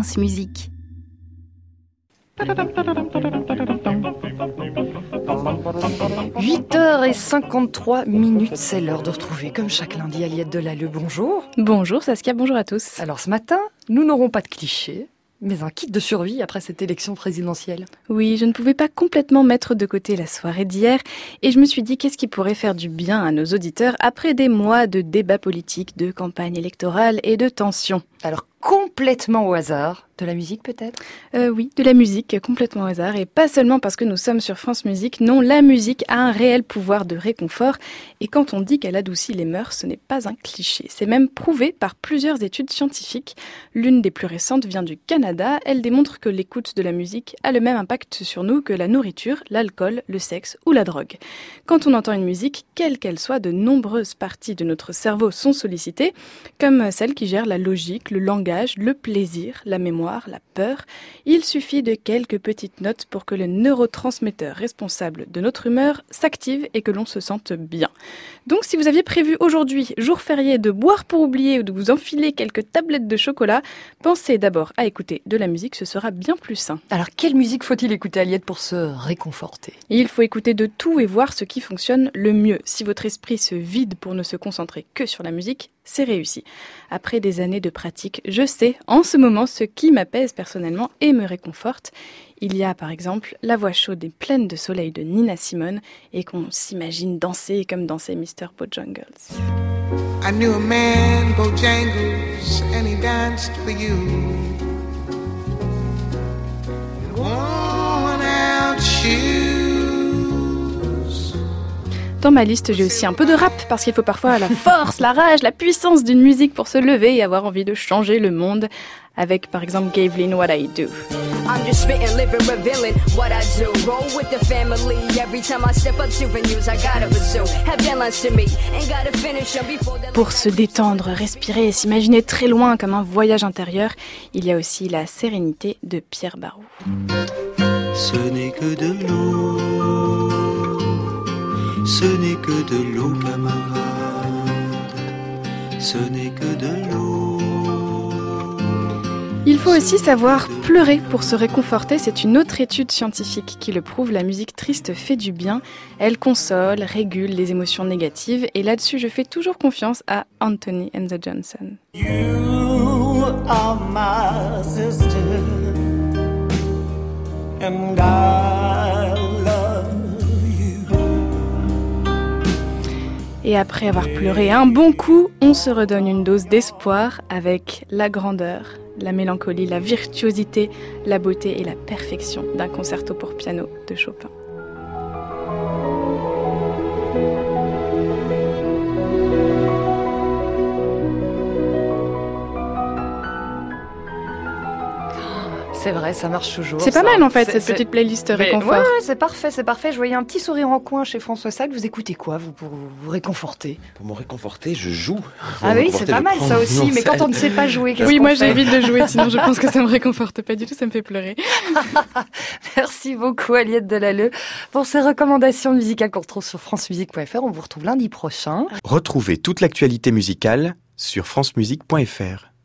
France Musique. 8h53 minutes, c'est l'heure de retrouver comme chaque lundi Aliette Delalleux. Bonjour. Bonjour Saskia, bonjour à tous. Alors ce matin, nous n'aurons pas de clichés, mais un kit de survie après cette élection présidentielle. Oui, je ne pouvais pas complètement mettre de côté la soirée d'hier et je me suis dit qu'est-ce qui pourrait faire du bien à nos auditeurs après des mois de débats politiques, de campagne électorale et de tensions? Alors complètement au hasard, de la musique peut-être? Euh, Oui, de la musique complètement au hasard et pas seulement parce que nous sommes sur France Musique. Non, la musique a un réel pouvoir de réconfort et quand on dit qu'elle adoucit les mœurs, ce n'est pas un cliché. C'est même prouvé par plusieurs études scientifiques. L'une des plus récentes vient du Canada. Elle démontre que l'écoute de la musique a le même impact sur nous que la nourriture, l'alcool, le sexe ou la drogue. Quand on entend une musique, quelle qu'elle soit, de nombreuses parties de notre cerveau sont sollicitées, comme celle qui gère la logique, le langage, le plaisir, la mémoire la peur, il suffit de quelques petites notes pour que le neurotransmetteur responsable de notre humeur s'active et que l'on se sente bien. Donc si vous aviez prévu aujourd'hui, jour férié, de boire pour oublier ou de vous enfiler quelques tablettes de chocolat, pensez d'abord à écouter de la musique, ce sera bien plus sain. Alors quelle musique faut-il écouter Aliette pour se réconforter? Il faut écouter de tout et voir ce qui fonctionne le mieux. Si votre esprit se vide pour ne se concentrer que sur la musique, c'est réussi. Après des années de pratique, je sais en ce moment ce qui m'apaise personnellement et me réconforte. Il y a par exemple la voix chaude et pleine de soleil de Nina Simone et qu'on s'imagine danser comme dansait Mr. Bojangles. I knew a man, Bojangles, and he danced for you. Dans ma liste, j'ai aussi un peu de rap parce qu'il faut parfois la force, la rage, la puissance d'une musique pour se lever et avoir envie de changer le monde. Avec par exemple Gavelin What I Do. Pour se détendre, respirer et s'imaginer très loin comme un voyage intérieur, il y a aussi la sérénité de Pierre Barou. Ce n'est que de l'eau ce n'est que de l'eau, camarade. Ce n'est que de l'eau. Il faut aussi savoir pleurer pour se réconforter. C'est une autre étude scientifique qui le prouve. La musique triste fait du bien. Elle console, régule les émotions négatives. Et là-dessus, je fais toujours confiance à Anthony and the Johnson. You are my sister, and Et après avoir pleuré un bon coup, on se redonne une dose d'espoir avec la grandeur, la mélancolie, la virtuosité, la beauté et la perfection d'un concerto pour piano de Chopin. C'est vrai, ça marche toujours. C'est pas mal en fait cette petite playlist réconfort. Ouais, c'est parfait, c'est parfait. Je voyais un petit sourire en coin chez François Salle. Vous écoutez quoi vous pour vous réconforter? Pour me réconforter, je joue. ah oui, c'est pas mal ça aussi. mais quand on ne sait pas jouer, oui, moi j'évite de jouer. Sinon, je pense que ça me réconforte pas du tout. Ça me fait pleurer. Merci beaucoup Aliette Delalleux pour ces recommandations musicales qu'on retrouve sur francemusique.fr. On vous retrouve lundi prochain. Retrouvez toute l'actualité musicale sur francemusique.fr.